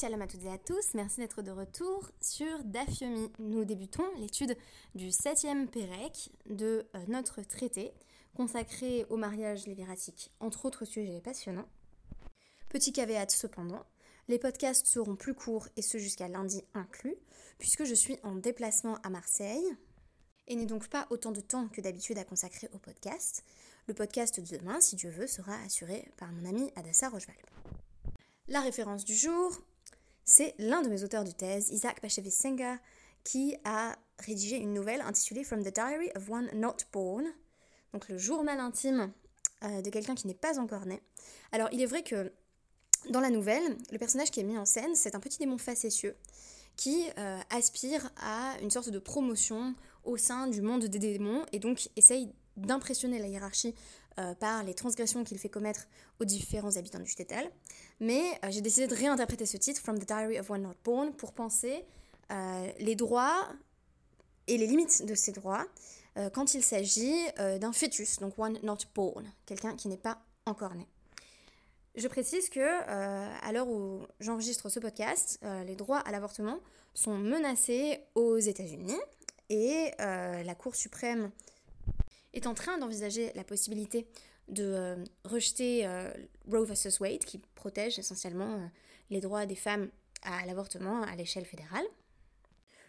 Shalom à toutes et à tous, merci d'être de retour sur Dafyomi. Nous débutons l'étude du septième Pérec de euh, notre traité consacré au mariage léviratique, entre autres sujets passionnants. Petit caveat cependant, les podcasts seront plus courts et ce jusqu'à lundi inclus, puisque je suis en déplacement à Marseille et n'ai donc pas autant de temps que d'habitude à consacrer au podcast. Le podcast de demain, si Dieu veut, sera assuré par mon ami Adassa Rocheval. La référence du jour, c'est l'un de mes auteurs de thèse, Isaac Bashevis Singer, qui a rédigé une nouvelle intitulée From the Diary of One Not Born, donc le journal intime euh, de quelqu'un qui n'est pas encore né. Alors il est vrai que dans la nouvelle, le personnage qui est mis en scène, c'est un petit démon facétieux qui euh, aspire à une sorte de promotion au sein du monde des démons et donc essaye d'impressionner la hiérarchie euh, par les transgressions qu'il fait commettre aux différents habitants du shtetl. Mais euh, j'ai décidé de réinterpréter ce titre, From the Diary of One Not Born, pour penser euh, les droits et les limites de ces droits quand il s'agit d'un fœtus, donc One Not Born, quelqu'un qui n'est pas encore né. Je précise que, à l'heure où j'enregistre ce podcast, les droits à l'avortement sont menacés aux États-Unis et la Cour suprême est en train d'envisager la possibilité de euh, rejeter euh, Roe vs. Wade, qui protège essentiellement euh, les droits des femmes à l'avortement à l'échelle fédérale.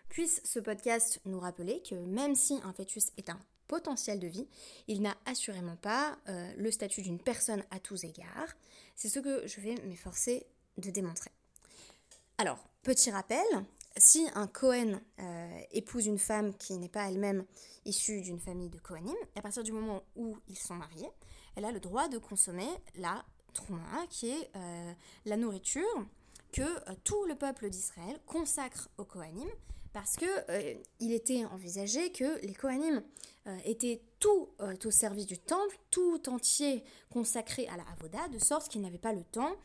Puisse ce podcast nous rappeler que même si un fœtus est un potentiel de vie, il n'a assurément pas le statut d'une personne à tous égards. C'est ce que je vais m'efforcer de démontrer. Alors, petit rappel, si un Cohen euh, épouse une femme qui n'est pas elle-même issue d'une famille de Cohenim, à partir du moment où ils sont mariés, elle a le droit de consommer la trouma, qui est euh, la nourriture que euh, tout le peuple d'Israël consacre aux Kohanim, parce que il était envisagé que les Kohanim étaient tout au service du temple, tout entier consacré à la avoda, de sorte qu'ils n'avaient pas le temps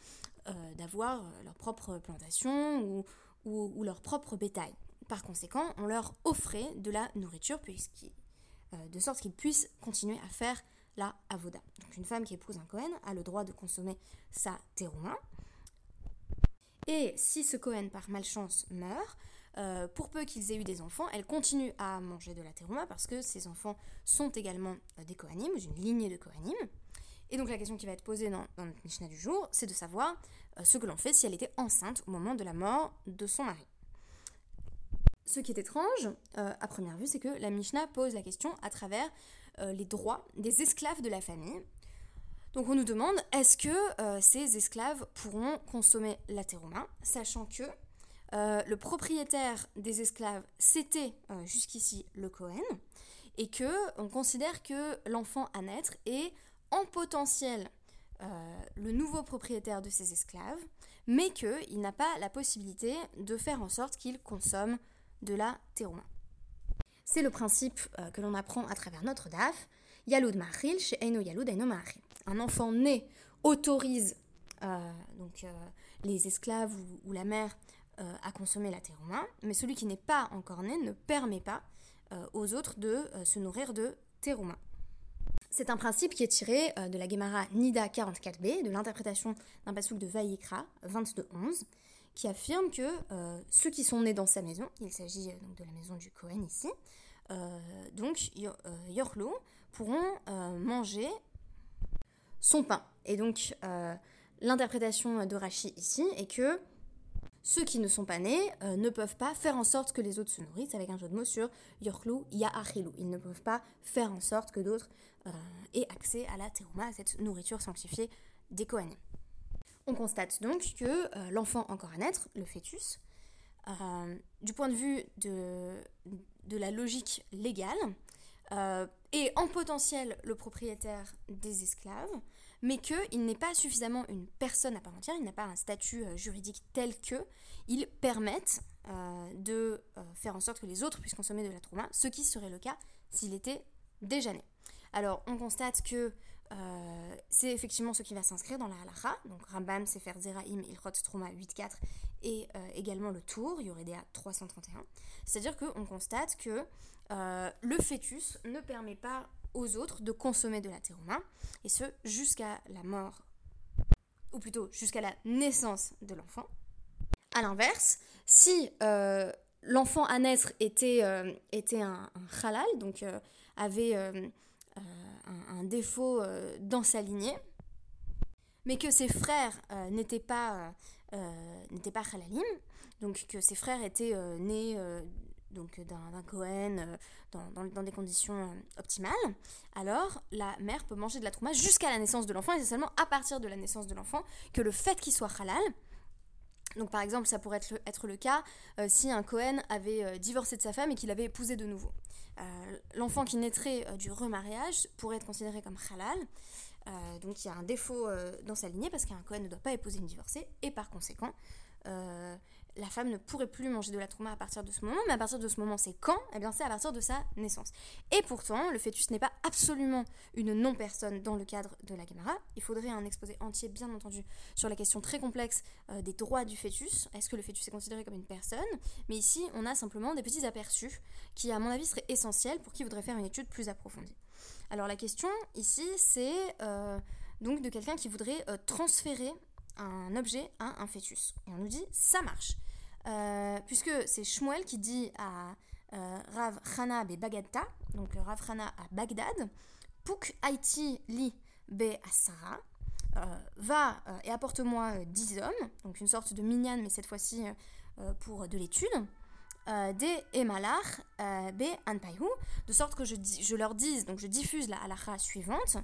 d'avoir leur propre plantation ou ou, leur propre bétail. Par conséquent, on leur offrait de la nourriture euh, de sorte qu'ils puissent continuer à faire la avoda. Donc une femme qui épouse un Cohen a le droit de consommer sa terouma. Et si ce Cohen par malchance meurt, euh, pour peu qu'ils aient eu des enfants, elle continue à manger de la terouma parce que ces enfants sont également euh, des Kohanim, une lignée de Kohanim. Et donc la question qui va être posée dans, notre Mishnah du jour, c'est de savoir ce que l'on fait si elle était enceinte au moment de la mort de son mari. Ce qui est étrange, euh, à première vue, c'est que la Mishnah pose la question à travers euh, les droits des esclaves de la famille. Donc on nous demande, est-ce que ces esclaves pourront consommer la terouma, sachant que le propriétaire des esclaves, c'était jusqu'ici le Cohen, et que on considère que l'enfant à naître est en potentiel euh, le nouveau propriétaire de ses esclaves, mais qu'il n'a pas la possibilité de faire en sorte qu'il consomme de la terouma. C'est le principe euh, que l'on apprend à travers notre DAF, Mahil chez. Un enfant né autorise euh, donc, les esclaves ou, la mère à consommer la terouma, mais celui qui n'est pas encore né ne permet pas aux autres de se nourrir de terouma. C'est un principe qui est tiré euh, de la Gemara Nida 44b, de l'interprétation d'un passouk de Vayikra 22.11, qui affirme que euh, ceux qui sont nés dans sa maison, il s'agit euh, donc de la maison du Cohen ici, donc Yorlo, pourront manger son pain. Et donc l'interprétation de Rashi ici est que ceux qui ne sont pas nés ne peuvent pas faire en sorte que les autres se nourrissent, avec un jeu de mots sur Yorlu Ya'achilou. Ils ne peuvent pas faire en sorte que d'autres euh, et accès à la terouma, à cette nourriture sanctifiée des Kohanim. On constate donc que euh, l'enfant encore à naître, le fœtus, euh, du point de vue de, de la logique légale, est en potentiel le propriétaire des esclaves, mais qu'il n'est pas suffisamment une personne à part entière, il n'a pas un statut juridique tel que il permette de faire en sorte que les autres puissent consommer de la trauma, ce qui serait le cas s'il était déjà né. Alors, on constate que euh, c'est effectivement ce qui va s'inscrire dans la halakha, donc Rambam, Sefer Zeraim, Ilchot Trouma 8.4 et euh, également le tour, Yoredea 331. C'est-à-dire qu'on constate que euh, le fœtus ne permet pas aux autres de consommer de la terouma, et ce jusqu'à la mort, ou plutôt jusqu'à la naissance de l'enfant. A l'inverse, si l'enfant à naître était, était un, halal, donc avait un, défaut dans sa lignée, mais que ses frères n'étaient pas, n'étaient pas halalim, donc que ses frères étaient nés donc d'un Cohen dans, des conditions optimales, alors la mère peut manger de la trouma jusqu'à la naissance de l'enfant, et c'est seulement à partir de la naissance de l'enfant que le fait qu'il soit halal, donc par exemple, ça pourrait être le, être le cas si un Cohen avait divorcé de sa femme et qu'il avait épousé de nouveau. L'enfant qui naîtrait du remariage pourrait être considéré comme halal. donc il y a un défaut dans sa lignée parce qu'un Cohen ne doit pas épouser une divorcée et par conséquent, la femme ne pourrait plus manger de la trauma à partir de ce moment, mais à partir de ce moment, c'est quand? Eh bien, c'est à partir de sa naissance. Et pourtant, le fœtus n'est pas absolument une non-personne dans le cadre de la Gemara. Il faudrait un exposé entier, bien entendu, sur la question très complexe euh, des droits du fœtus. Est-ce que le fœtus est considéré comme une personne? Mais ici, on a simplement des petits aperçus qui, à mon avis, seraient essentiels pour qui voudrait faire une étude plus approfondie. Alors, la question ici, c'est euh, donc de quelqu'un qui voudrait euh, transférer un objet à un fœtus. Et on nous dit, ça marche. Euh, puisque c'est Shmuel qui dit à euh, Rav Chana be Bagadta, donc euh, Rav Chana à Bagdad, Puk Haiti li be Asara, va et apporte-moi 10 hommes, donc une sorte de minyan, mais cette fois-ci pour de l'étude, des Emalar be Anpaihu, de sorte que je, je, leur dise, donc je diffuse la halakha suivante,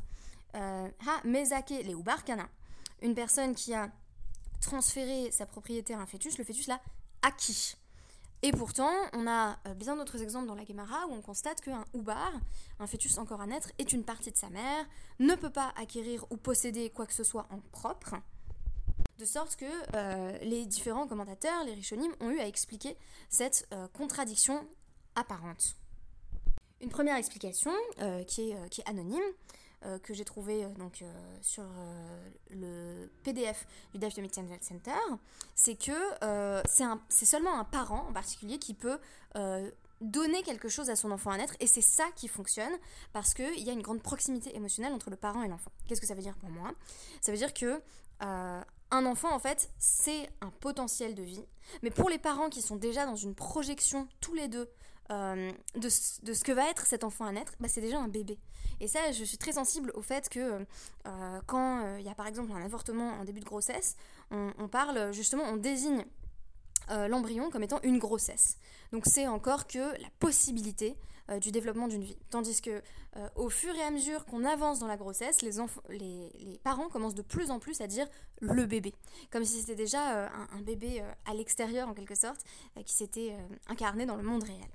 Ha Mezake le Ubarkana, une personne qui a transféré sa propriété à un fœtus, le fœtus l'a acquis. Et pourtant, on a euh, bien d'autres exemples dans la Gemara où on constate qu'un oubar, un fœtus encore à naître, est une partie de sa mère, ne peut pas acquérir ou posséder quoi que ce soit en propre. De sorte que euh, les différents commentateurs, les Rishonim, ont eu à expliquer cette euh, contradiction apparente. Une première explication, qui, est, qui est anonyme, euh, que j'ai trouvé euh, donc, euh, sur le PDF du Dave de Center, c'est que c'est seulement un parent en particulier qui peut donner quelque chose à son enfant à naître et c'est ça qui fonctionne parce qu'il y a une grande proximité émotionnelle entre le parent et l'enfant. Qu'est-ce que ça veut dire pour moi? Ça veut dire que un enfant en fait c'est un potentiel de vie mais pour les parents qui sont déjà dans une projection tous les deux de, de, ce que va être cet enfant à naître, bah, c'est déjà un bébé. Et ça, je suis très sensible au fait que euh, quand euh, il y a par exemple un avortement en début de grossesse, on, parle justement, on désigne euh, l'embryon comme étant une grossesse. Donc c'est encore que la possibilité du développement d'une vie. Tandis que au fur et à mesure qu'on avance dans la grossesse, les, parents commencent de plus en plus à dire le bébé, comme si c'était déjà un, bébé à l'extérieur en quelque sorte, qui s'était incarné dans le monde réel.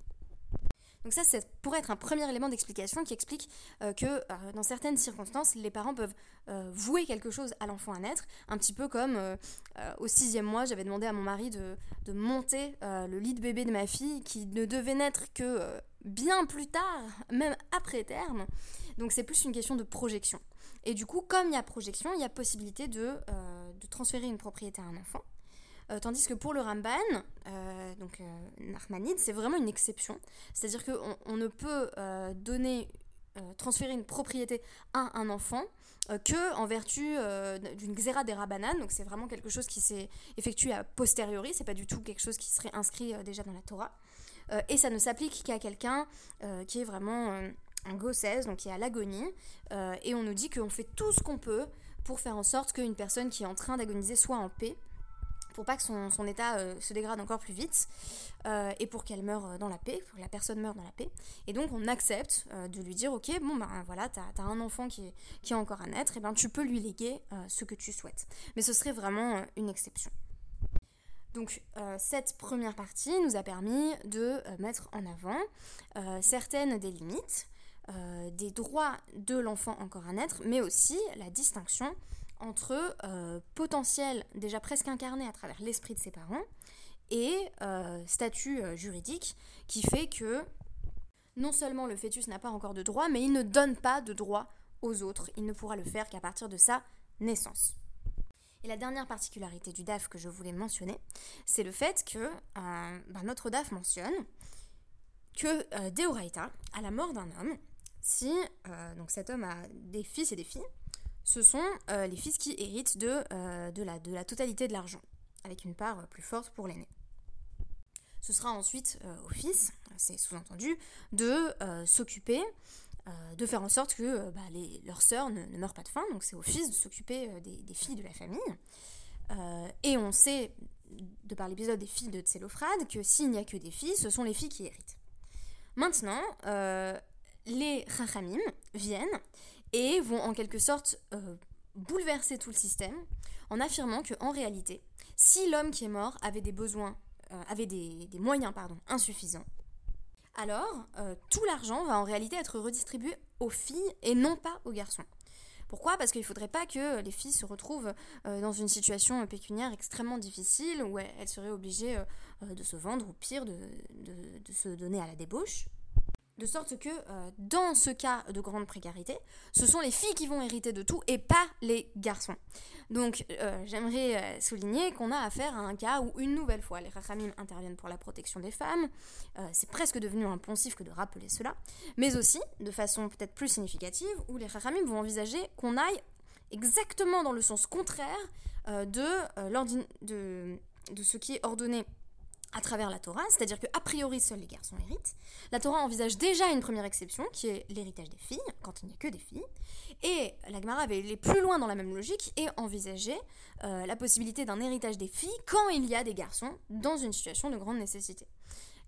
Donc ça, c'est pourrait être un premier élément d'explication qui explique euh, que euh, dans certaines circonstances, les parents peuvent euh, vouer quelque chose à l'enfant à naître, un petit peu comme au sixième mois, j'avais demandé à mon mari de, monter le lit de bébé de ma fille qui ne devait naître que bien plus tard, même après terme. Donc c'est plus une question de projection. Et du coup, comme il y a projection, il y a possibilité de transférer une propriété à un enfant. Euh, tandis que pour le Ramban, euh, donc euh, c'est vraiment une exception. C'est-à-dire qu'on on ne peut euh, donner, transférer une propriété à un enfant que en vertu d'une xéra des Rabbanan. Donc c'est vraiment quelque chose qui s'est effectué a posteriori. C'est pas du tout quelque chose qui serait inscrit déjà dans la Torah. et ça ne s'applique qu'à quelqu'un qui est vraiment un gossès, donc qui est à l'agonie. et on nous dit qu'on fait tout ce qu'on peut pour faire en sorte qu'une personne qui est en train d'agoniser soit en paix pour pas que son, état euh, se dégrade encore plus vite euh, et pour qu'elle meure dans la paix, pour que la personne meure dans la paix. Et donc on accepte euh, de lui dire ok bon ben voilà t'as as un enfant qui est, qui est encore à naître, et ben tu peux lui léguer ce que tu souhaites. Mais ce serait vraiment une exception. Donc cette première partie nous a permis de mettre en avant certaines des limites, des droits de l'enfant encore à naître, mais aussi la distinction entre euh, potentiel déjà presque incarné à travers l'esprit de ses parents et euh, statut euh, juridique qui fait que non seulement le fœtus n'a pas encore de droit, mais il ne donne pas de droit aux autres. Il ne pourra le faire qu'à partir de sa naissance. Et la dernière particularité du DAF que je voulais mentionner, c'est le fait que ben, notre DAF mentionne que Deoraita, à la mort d'un homme, si donc cet homme a des fils et des filles, ce sont euh, les fils qui héritent de, euh, de, la, totalité de l'argent. avec une part plus forte pour l'aîné. Ce sera ensuite au fils, c'est sous-entendu, de s'occuper de faire en sorte que bah, leurs sœurs ne, meurent pas de faim. Donc c'est au fils de s'occuper des, filles de la famille. et on sait, de par l'épisode des filles de Tsélophrade, que s'il n'y a que des filles, ce sont les filles qui héritent. Maintenant, les Chachamim viennent et vont en quelque sorte euh, bouleverser tout le système en affirmant que en réalité, si l'homme qui est mort avait des euh, moyens insuffisants, alors euh, tout l'argent va en réalité être redistribué aux filles et non pas aux garçons. Pourquoi? Parce qu'il ne faudrait pas que les filles se retrouvent dans une situation pécuniaire extrêmement difficile où elles seraient obligées de se vendre ou pire de se donner à la débauche. De sorte que euh, dans ce cas de grande précarité, ce sont les filles qui vont hériter de tout et pas les garçons. Donc euh, j'aimerais euh, souligner qu'on a affaire à un cas où une nouvelle fois les rachamim interviennent pour la protection des femmes. c'est presque devenu un poncif que de rappeler cela. Mais aussi, de façon peut-être plus significative, où les rachamim vont envisager qu'on aille exactement dans le sens contraire de, de, de ce qui est ordonné à travers la Torah, c'est-à-dire qu'a priori seuls les garçons héritent. La Torah envisage déjà une première exception, qui est l'héritage des filles, quand il n'y a que des filles. Et la Gemara avait allé plus loin dans la même logique et envisageait euh, la possibilité d'un héritage des filles quand il y a des garçons dans une situation de grande nécessité.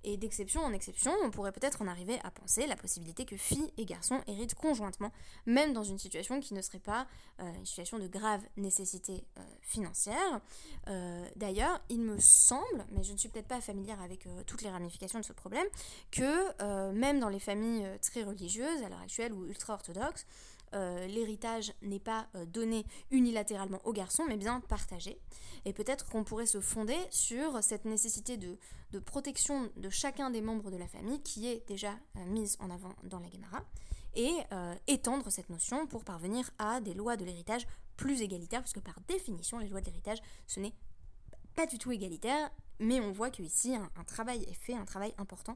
Et d'exception en exception, on pourrait peut-être en arriver à penser la possibilité que filles et garçons héritent conjointement, même dans une situation qui ne serait pas euh, une situation de grave nécessité euh, financière. Euh, d'ailleurs, il me semble, mais je ne suis peut-être pas familière avec toutes les ramifications de ce problème, que même dans les familles très religieuses, à l'heure actuelle ou ultra-orthodoxes, euh, l'héritage n'est pas euh, donné unilatéralement aux garçons, mais bien partagé. Et peut-être qu'on pourrait se fonder sur cette nécessité de, protection de chacun des membres de la famille qui est déjà euh, mise en avant dans la Gemara, et étendre cette notion pour parvenir à des lois de l'héritage plus égalitaires, puisque par définition, les lois de l'héritage, ce n'est pas du tout égalitaire, mais on voit qu'ici, un travail est fait, un travail important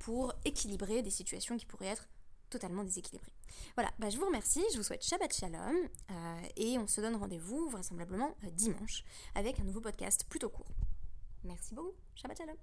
pour équilibrer des situations qui pourraient être totalement déséquilibré. Voilà, bah, je vous remercie, je vous souhaite Shabbat Shalom euh, et on se donne rendez-vous vraisemblablement euh, dimanche avec un nouveau podcast plutôt court. Merci beaucoup, Shabbat Shalom